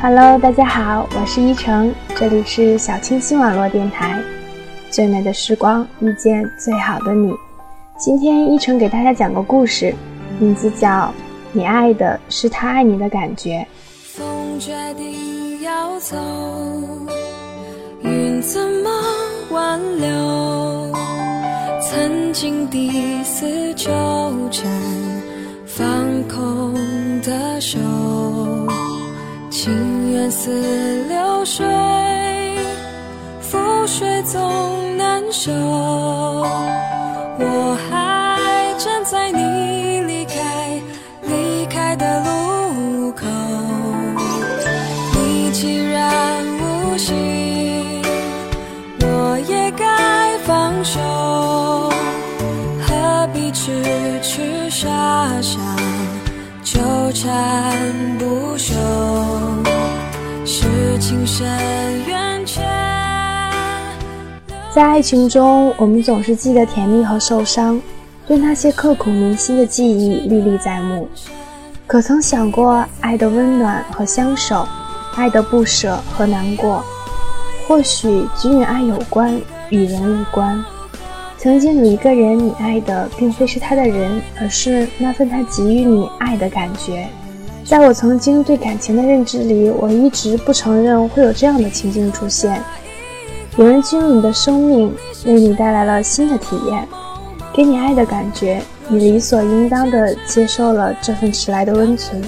Hello，大家好，我是依晨，这里是小清新网络电台。最美的时光遇见最好的你。今天依晨给大家讲个故事，名字叫《你爱的是他爱你的感觉》。风决定要走，云怎么挽留？曾经第四纠缠，放空的手。情缘似流水，覆水总难收。我还站在你离开离开的路口，你既然无心，我也该放手，何必痴痴傻傻纠缠不休？在爱情中，我们总是记得甜蜜和受伤，对那些刻骨铭心的记忆历历在目。可曾想过爱的温暖和相守，爱的不舍和难过？或许均与爱有关，与人无关。曾经有一个人，你爱的并非是他的人，而是那份他给予你爱的感觉。在我曾经对感情的认知里，我一直不承认会有这样的情境出现：有人进入你的生命，为你带来了新的体验，给你爱的感觉，你理所应当的接受了这份迟来的温存，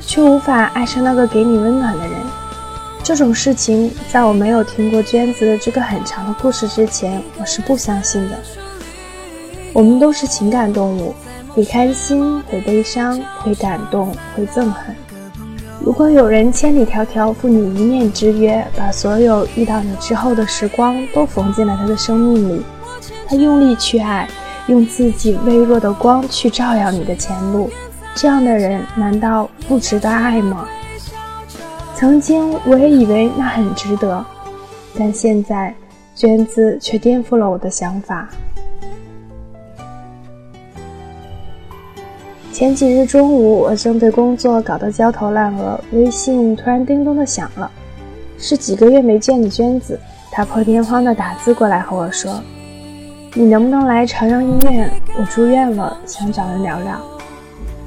却无法爱上那个给你温暖的人。这种事情，在我没有听过娟子这个很长的故事之前，我是不相信的。我们都是情感动物。会开心，会悲伤，会感动，会憎恨。如果有人千里迢迢赴你一面之约，把所有遇到你之后的时光都缝进了他的生命里，他用力去爱，用自己微弱的光去照耀你的前路，这样的人难道不值得爱吗？曾经我也以为那很值得，但现在娟子却颠覆了我的想法。前几日中午，我正被工作搞得焦头烂额，微信突然叮咚的响了，是几个月没见的娟子，她破天荒的打字过来和我说：“你能不能来朝阳医院？我住院了，想找人聊聊。”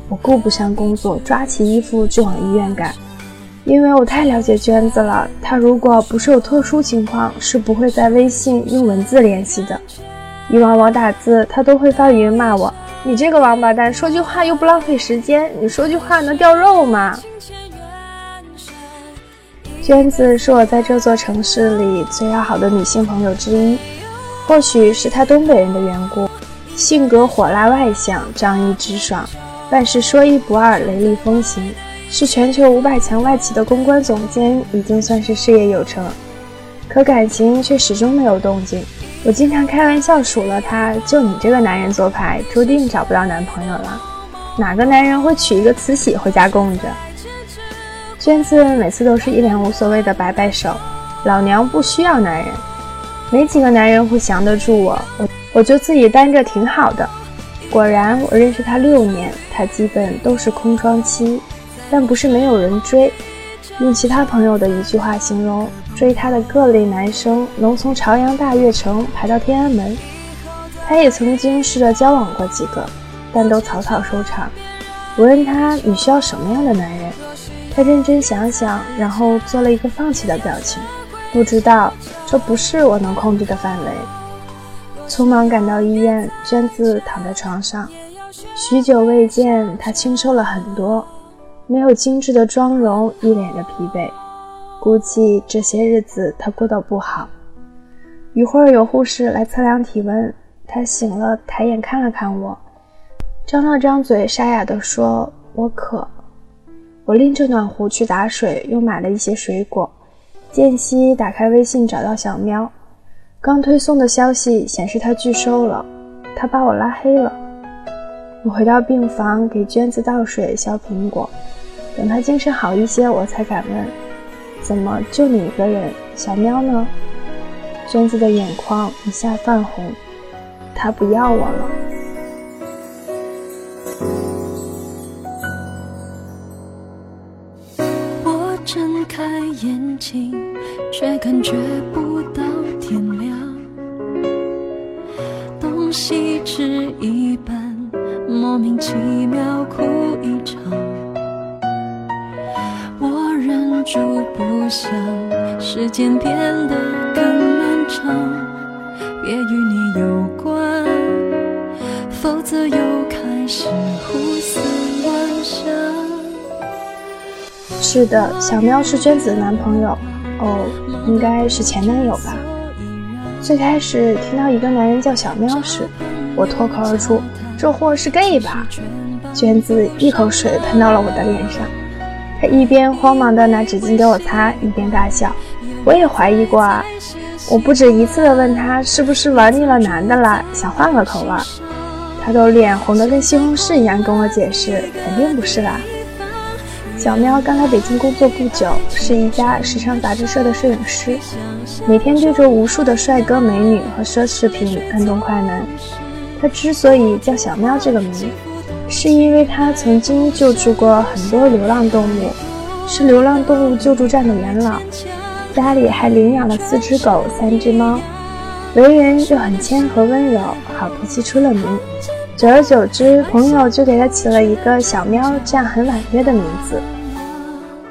我顾不上工作，抓起衣服就往医院赶，因为我太了解娟子了，她如果不是有特殊情况，是不会在微信用文字联系的。以往我打字，她都会发语音骂我。你这个王八蛋，说句话又不浪费时间，你说句话能掉肉吗？娟子是我在这座城市里最要好的女性朋友之一，或许是她东北人的缘故，性格火辣外向，仗义直爽，办事说一不二，雷厉风行，是全球五百强外企的公关总监，已经算是事业有成，可感情却始终没有动静。我经常开玩笑数落他，就你这个男人做派，注定找不到男朋友了。哪个男人会娶一个慈禧回家供着？娟子每次都是一脸无所谓的摆摆手，老娘不需要男人，没几个男人会降得住我，我我就自己单着挺好的。果然，我认识他六年，他基本都是空窗期，但不是没有人追。用其他朋友的一句话形容。追她的各类男生能从朝阳大悦城排到天安门，她也曾经试着交往过几个，但都草草收场。我问她你需要什么样的男人，她认真想想，然后做了一个放弃的表情。不知道，这不是我能控制的范围。匆忙赶到医院，娟子躺在床上，许久未见，她清瘦了很多，没有精致的妆容，一脸的疲惫。估计这些日子他过得不好。一会儿有护士来测量体温，他醒了，抬眼看了看我，张了张嘴，沙哑地说：“我渴。”我拎着暖壶去打水，又买了一些水果。间隙打开微信，找到小喵，刚推送的消息显示他拒收了，他把我拉黑了。我回到病房，给娟子倒水、削苹果，等他精神好一些，我才敢问。怎么就你一个人？小喵呢？娟子的眼眶一下泛红，他不要我了。我真。开眼睛，却感觉不到天亮。东西吃一想，时间变得更漫长。别与你有关，否则又开始胡思乱想。是的，小喵是娟子的男朋友，哦，应该是前男友吧。最开始听到一个男人叫小喵时，我脱口而出：“这货是 gay 吧？”娟子一口水喷到了我的脸上，他一边慌忙地拿纸巾给我擦，一边大笑。我也怀疑过啊，我不止一次地问他是不是玩腻了男的了，想换个口味，他都脸红得跟西红柿一样跟我解释，肯定不是啦。小喵刚来北京工作不久，是一家时尚杂志社的摄影师，每天对着无数的帅哥美女和奢侈品按动快门。他之所以叫小喵这个名，是因为他曾经救助过很多流浪动物，是流浪动物救助站的元老，家里还领养了四只狗、三只猫，为人又很谦和温柔，好脾气出了名。久而久之，朋友就给他起了一个“小喵”这样很婉约的名字。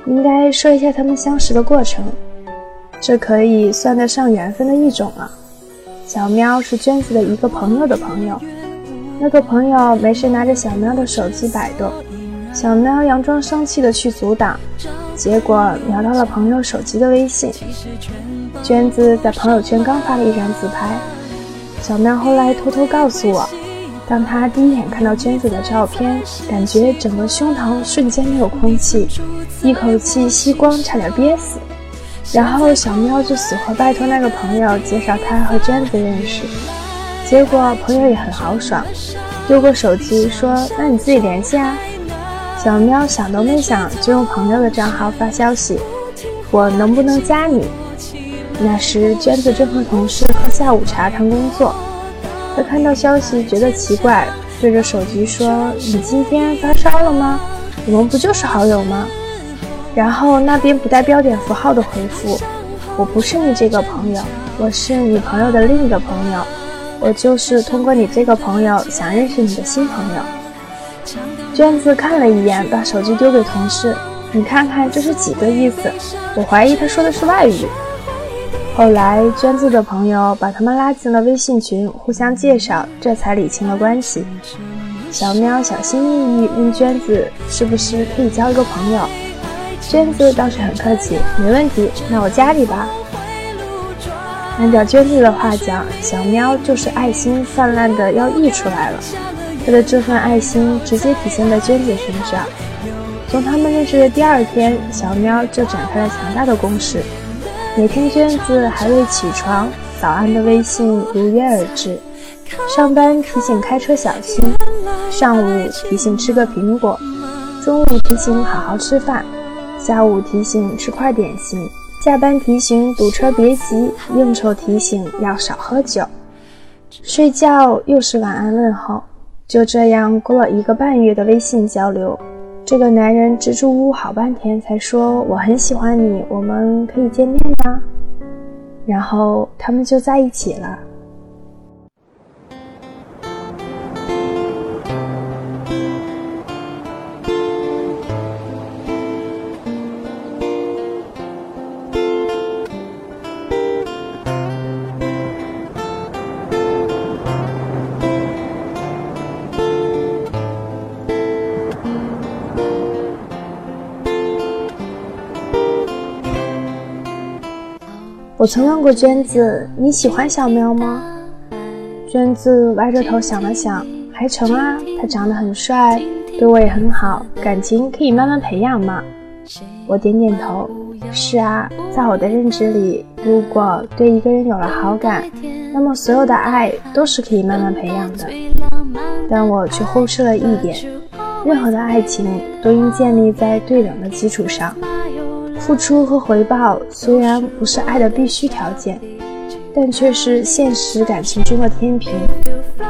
应该说一下他们相识的过程，这可以算得上缘分的一种了。小喵是娟子的一个朋友的朋友，那个朋友没事拿着小喵的手机摆动，小喵佯装生气的去阻挡，结果瞄到了朋友手机的微信。娟子在朋友圈刚发了一张自拍，小喵后来偷偷告诉我。当他第一眼看到娟子的照片，感觉整个胸膛瞬间没有空气，一口气吸光，差点憋死。然后小喵就死活拜托那个朋友介绍他和娟子认识，结果朋友也很豪爽，丢过手机说：“那你自己联系啊。”小喵想都没想就用朋友的账号发消息：“我能不能加你？”那时娟子正和同事喝下午茶谈工作。他看到消息觉得奇怪，对着手机说：“你今天发烧了吗？我们不就是好友吗？”然后那边不带标点符号的回复：“我不是你这个朋友，我是你朋友的另一个朋友，我就是通过你这个朋友想认识你的新朋友。”娟子看了一眼，把手机丢给同事：“你看看这是几个意思？我怀疑他说的是外语。”后来，娟子的朋友把他们拉进了微信群，互相介绍，这才理清了关系。小喵小心翼翼问娟子：“是不是可以交一个朋友？”娟子倒是很客气：“没问题，那我加你吧。”按照娟子的话讲，小喵就是爱心泛滥的要溢出来了。他的这份爱心直接体现在娟子身上。从他们认识的第二天，小喵就展开了强大的攻势。每天娟子还未起床，早安的微信如约而至。上班提醒开车小心，上午提醒吃个苹果，中午提醒好好吃饭，下午提醒吃块点心，下班提醒堵车别急，应酬提醒要少喝酒，睡觉又是晚安问候。就这样过了一个半月的微信交流。这个男人支支吾吾好半天，才说我很喜欢你，我们可以见面呀。然后他们就在一起了。我曾问过娟子：“你喜欢小喵吗？”娟子歪着头想了想，还成啊，他长得很帅，对我也很好，感情可以慢慢培养嘛。我点点头：“是啊，在我的认知里，如果对一个人有了好感，那么所有的爱都是可以慢慢培养的。但我却忽视了一点，任何的爱情都应建立在对等的基础上。”付出和回报虽然不是爱的必须条件，但却是现实感情中的天平。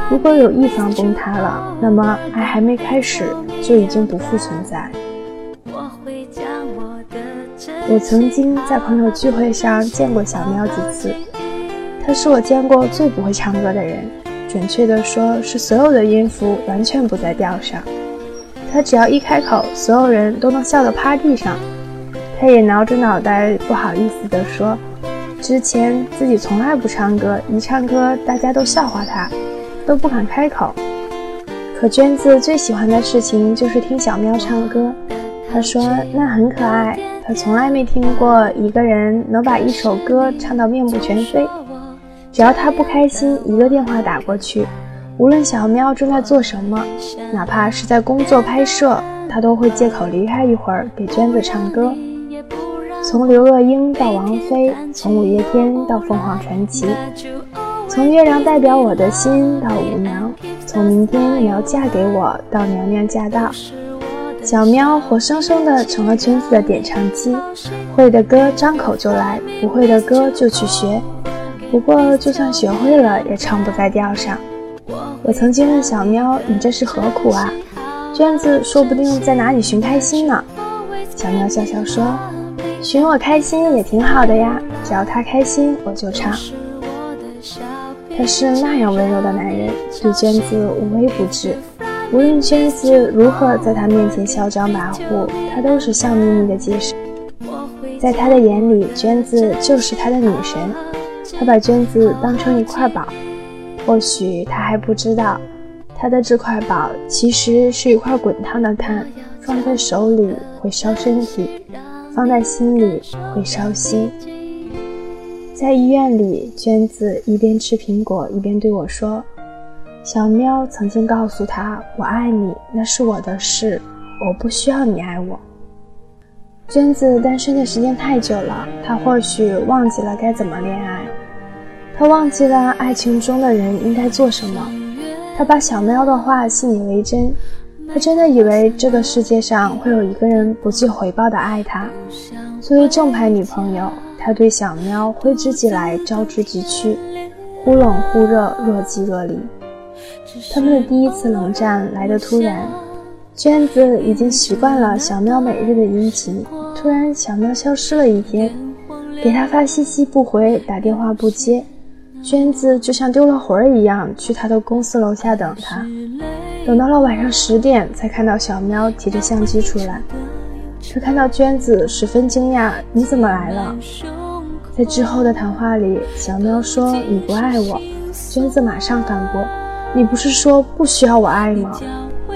如果有一方崩塌了，那么爱还没开始就已经不复存在。我曾经在朋友聚会上见过小喵几次，他是我见过最不会唱歌的人，准确的说是所有的音符完全不在调上。他只要一开口，所有人都能笑得趴地上。他也挠着脑袋，不好意思地说：“之前自己从来不唱歌，一唱歌大家都笑话他，都不敢开口。可娟子最喜欢的事情就是听小喵唱歌。她说那很可爱，她从来没听过一个人能把一首歌唱到面目全非。只要他不开心，一个电话打过去。”无论小喵正在做什么，哪怕是在工作拍摄，他都会借口离开一会儿给娟子唱歌。从刘若英到王菲，从五月天到凤凰传奇，从月亮代表我的心到舞娘，从明天你要嫁给我到娘娘驾到，小喵活生生的成了娟子的点唱机。会的歌张口就来，不会的歌就去学。不过就算学会了，也唱不在调上。我曾经问小喵：“你这是何苦啊？”娟子说不定在哪里寻开心呢。小喵笑笑说：“寻我开心也挺好的呀，只要他开心，我就唱。”他是那样温柔的男人，对娟子无微不至。无论娟子如何在他面前嚣张跋扈，他都是笑眯眯的接受。在他的眼里，娟子就是他的女神，他把娟子当成一块宝。或许他还不知道，他的这块宝其实是一块滚烫的炭，放在手里会烧身体，放在心里会烧心。在医院里，娟子一边吃苹果一边对我说：“小喵曾经告诉他，我爱你，那是我的事，我不需要你爱我。”娟子单身的时间太久了，她或许忘记了该怎么恋爱。她忘记了爱情中的人应该做什么。她把小喵的话信以为真，他真的以为这个世界上会有一个人不计回报的爱他。作为正牌女朋友，他对小喵挥之即来，招之即去，忽冷忽热，若即若离。他们的第一次冷战来得突然，娟子已经习惯了小喵每日的殷勤，突然小喵消失了一天，给他发信息不回，打电话不接。娟子就像丢了魂儿一样，去他的公司楼下等他，等到了晚上十点，才看到小喵提着相机出来。他看到娟子，十分惊讶：“你怎么来了？”在之后的谈话里，小喵说：“你不爱我。”娟子马上反驳：“你不是说不需要我爱吗？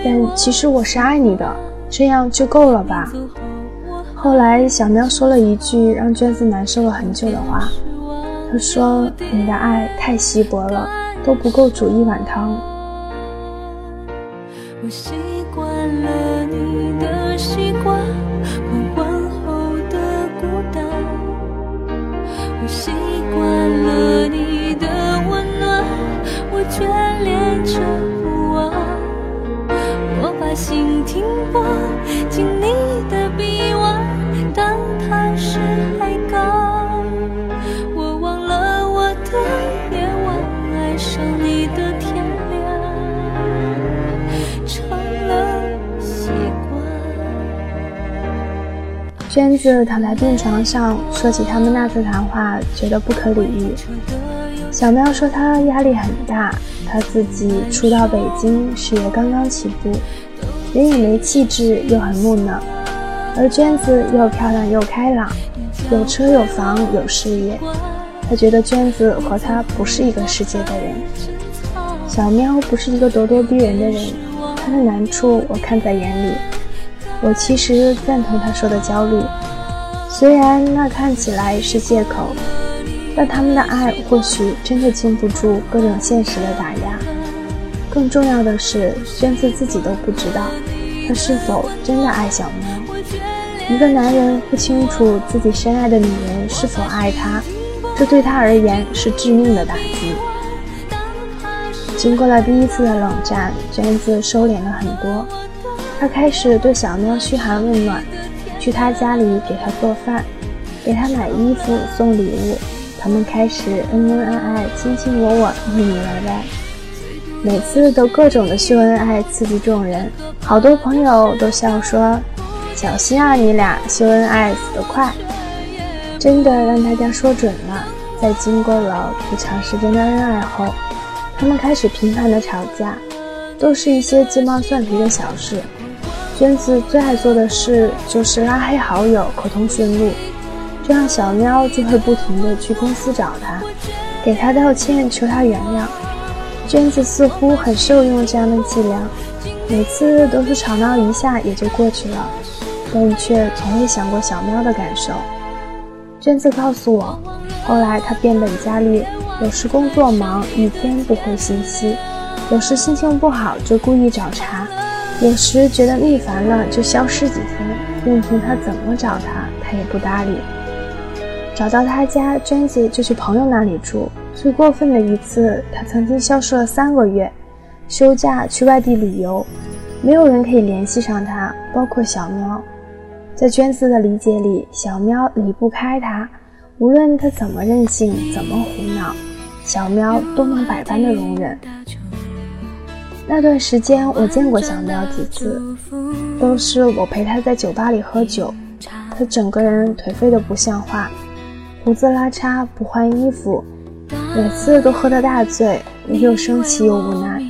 但其实我是爱你的，这样就够了吧？”后来，小喵说了一句让娟子难受了很久的话。他说：“你的爱太稀薄了，都不够煮一碗汤。”我心就躺在病床上，说起他们那次谈话，觉得不可理喻。小喵说他压力很大，他自己初到北京，事业刚刚起步，人也没气质，又很木讷。而娟子又漂亮又开朗，有车有房有事业，他觉得娟子和他不是一个世界的人。小喵不是一个咄咄逼人的人，他的难处我看在眼里。我其实赞同他说的焦虑，虽然那看起来是借口，但他们的爱或许真的经不住各种现实的打压。更重要的是，娟子自己都不知道，他是否真的爱小喵。一个男人不清楚自己深爱的女人是否爱他，这对他而言是致命的打击。经过了第一次的冷战，娟子收敛了很多。他开始对小喵嘘寒问暖，去他家里给他做饭，给他买衣服送礼物。他们开始恩恩爱爱、卿卿我我、腻腻歪歪，每次都各种的秀恩爱，刺激众人。好多朋友都笑说：“小心啊，你俩秀恩爱死得快。”真的让大家说准了，在经过了不长时间的恩爱后，他们开始频繁的吵架，都是一些鸡毛蒜皮的小事。娟子最爱做的事就是拉黑好友、口通讯录，这样小喵就会不停的去公司找他，给他道歉，求他原谅。娟子似乎很受用这样的伎俩，每次都是吵闹一下也就过去了，但却从未想过小喵的感受。娟子告诉我，后来他变本加厉，有时工作忙一天不回信息，有时心情不好就故意找茬。有时觉得腻烦了，就消失几天，任凭他怎么找他，他也不搭理。找到他家，娟子就去朋友那里住。最过分的一次，他曾经消失了三个月，休假去外地旅游，没有人可以联系上他，包括小喵。在娟子的理解里，小喵离不开他，无论他怎么任性，怎么胡闹，小喵都能百般的容忍。那段时间，我见过小喵几次，都是我陪他在酒吧里喝酒。他整个人颓废的不像话，胡子拉碴，不换衣服，每次都喝得大醉，我又生气又无奈。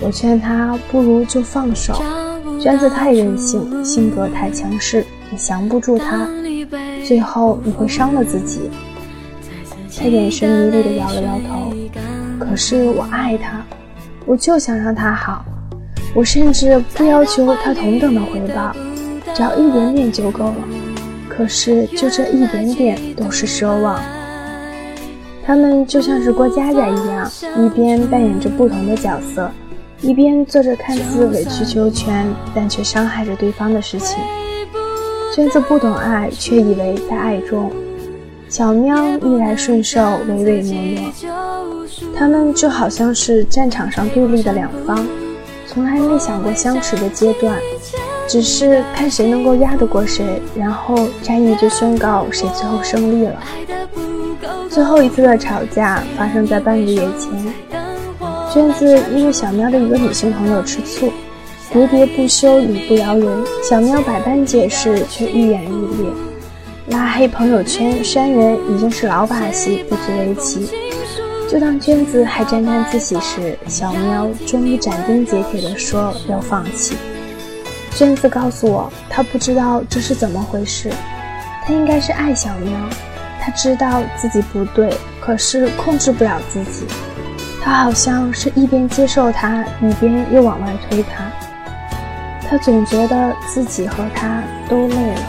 我劝他不如就放手，娟子太任性，性格太强势，你降不住他，最后你会伤了自己。他眼神迷离的摇了摇头，可是我爱他。我就想让他好，我甚至不要求他同等的回报，只要一点点就够了。可是就这一点点都是奢望。他们就像是过家家一样，一边扮演着不同的角色，一边做着看似委曲求全但却伤害着对方的事情。娟子不懂爱，却以为在爱中。小喵逆来顺受，唯唯诺诺，他们就好像是战场上对立的两方，从来没想过相持的阶段，只是看谁能够压得过谁，然后战役就宣告谁最后胜利了。最后一次的吵架发生在半个月前，娟子因为小喵的一个女性朋友吃醋，喋喋不休，理不饶人。小喵百般解释，却愈演愈烈。拉黑朋友圈、删人已经是老把戏，不足为奇。就当娟子还沾沾自喜时，小喵终于斩钉截铁地说要放弃。娟子告诉我，她不知道这是怎么回事。她应该是爱小喵，她知道自己不对，可是控制不了自己。她好像是一边接受他，一边又往外推他。她总觉得自己和他都累了。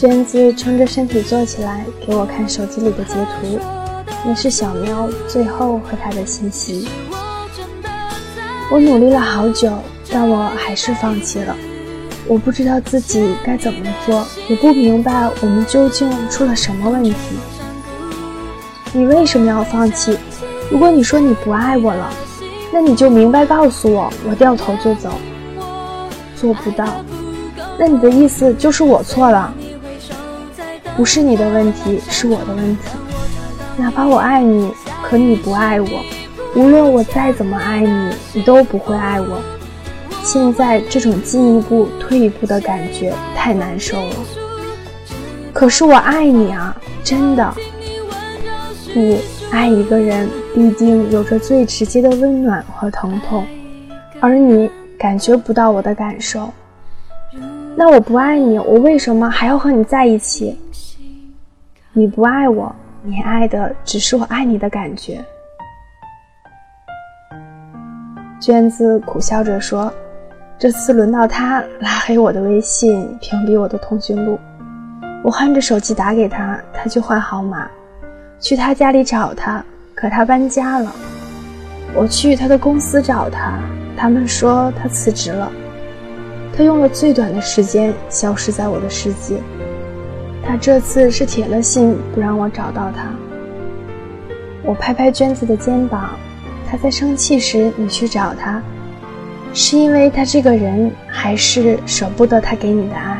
娟子撑着身体坐起来，给我看手机里的截图，那是小喵最后和他的信息。我努力了好久，但我还是放弃了。我不知道自己该怎么做，也不明白我们究竟出了什么问题。你为什么要放弃？如果你说你不爱我了，那你就明白告诉我，我掉头就走。做不到，那你的意思就是我错了？不是你的问题，是我的问题。哪怕我爱你，可你不爱我。无论我再怎么爱你，你都不会爱我。现在这种进一步、退一步的感觉太难受了。可是我爱你啊，真的。不爱一个人，必定有着最直接的温暖和疼痛，而你感觉不到我的感受。那我不爱你，我为什么还要和你在一起？你不爱我，你爱的只是我爱你的感觉。娟子苦笑着说：“这次轮到他拉黑我的微信，屏蔽我的通讯录。我换着手机打给他，他就换号码。去他家里找他，可他搬家了。我去他的公司找他，他们说他辞职了。他用了最短的时间消失在我的世界。他这次是铁了心不让我找到他。我拍拍娟子的肩膀，他在生气时你去找他，是因为他这个人，还是舍不得他给你的爱？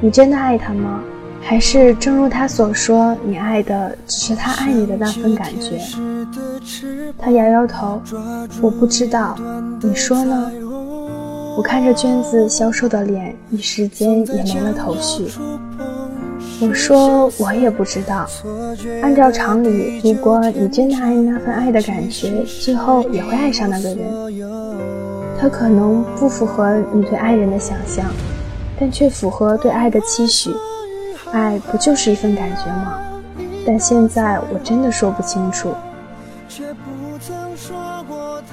你真的爱他吗？还是正如他所说，你爱的只是他爱你的那份感觉？他摇摇头，我不知道。你说呢？我看着娟子消瘦的脸，一时间也没了头绪。我说我也不知道。按照常理，如果你真的爱那份爱的感觉，最后也会爱上那个人。他可能不符合你对爱人的想象，但却符合对爱的期许。爱不就是一份感觉吗？但现在我真的说不清楚。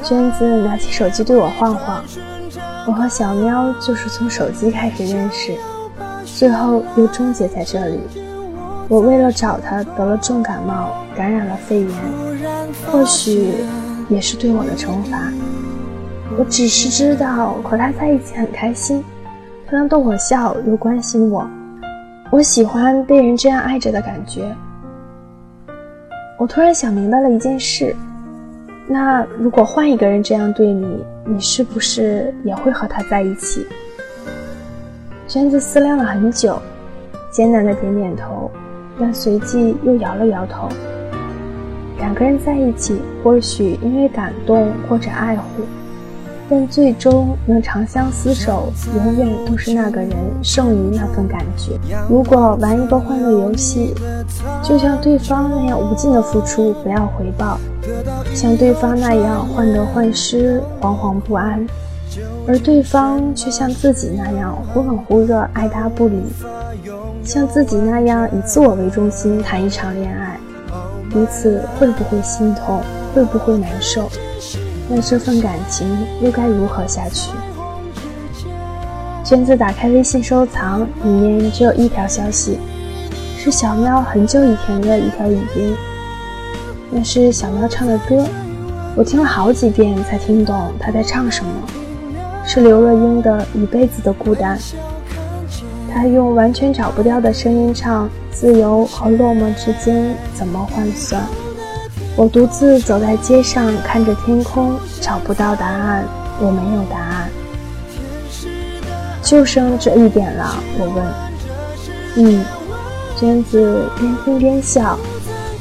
娟子拿起手机对我晃晃，我和小喵就是从手机开始认识，最后又终结在这里。我为了找他得了重感冒，感染了肺炎，或许也是对我的惩罚。我只是知道和他在一起很开心，他能逗我笑，又关心我。我喜欢被人这样爱着的感觉。我突然想明白了一件事：那如果换一个人这样对你，你是不是也会和他在一起？娟子思量了很久，艰难的点点头，但随即又摇了摇头。两个人在一起，或许因为感动或者爱护。但最终能长相厮守，永远都是那个人胜于那份感觉。如果玩一个欢乐游戏，就像对方那样无尽的付出，不要回报；像对方那样患得患失，惶惶不安，而对方却像自己那样忽冷忽热，爱搭不理；像自己那样以自我为中心谈一场恋爱，彼此会不会心痛？会不会难受？那这份感情又该如何下去？娟子打开微信收藏，里面只有一条消息，是小喵很久以前的一条语音。那是小喵唱的歌，我听了好几遍才听懂他在唱什么，是刘若英的《一辈子的孤单》。她用完全找不掉的声音唱：“自由和落寞之间怎么换算？”我独自走在街上，看着天空，找不到答案。我没有答案，就剩这一点了。我问：“嗯。”娟子边听边笑，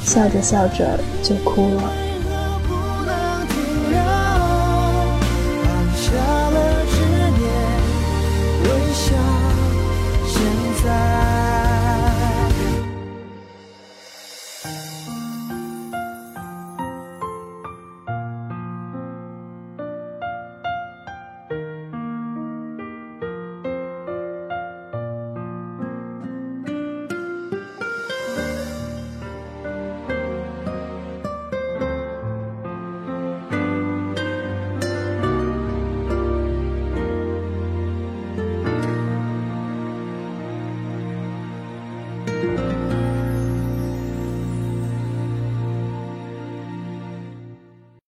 笑着笑着就哭了。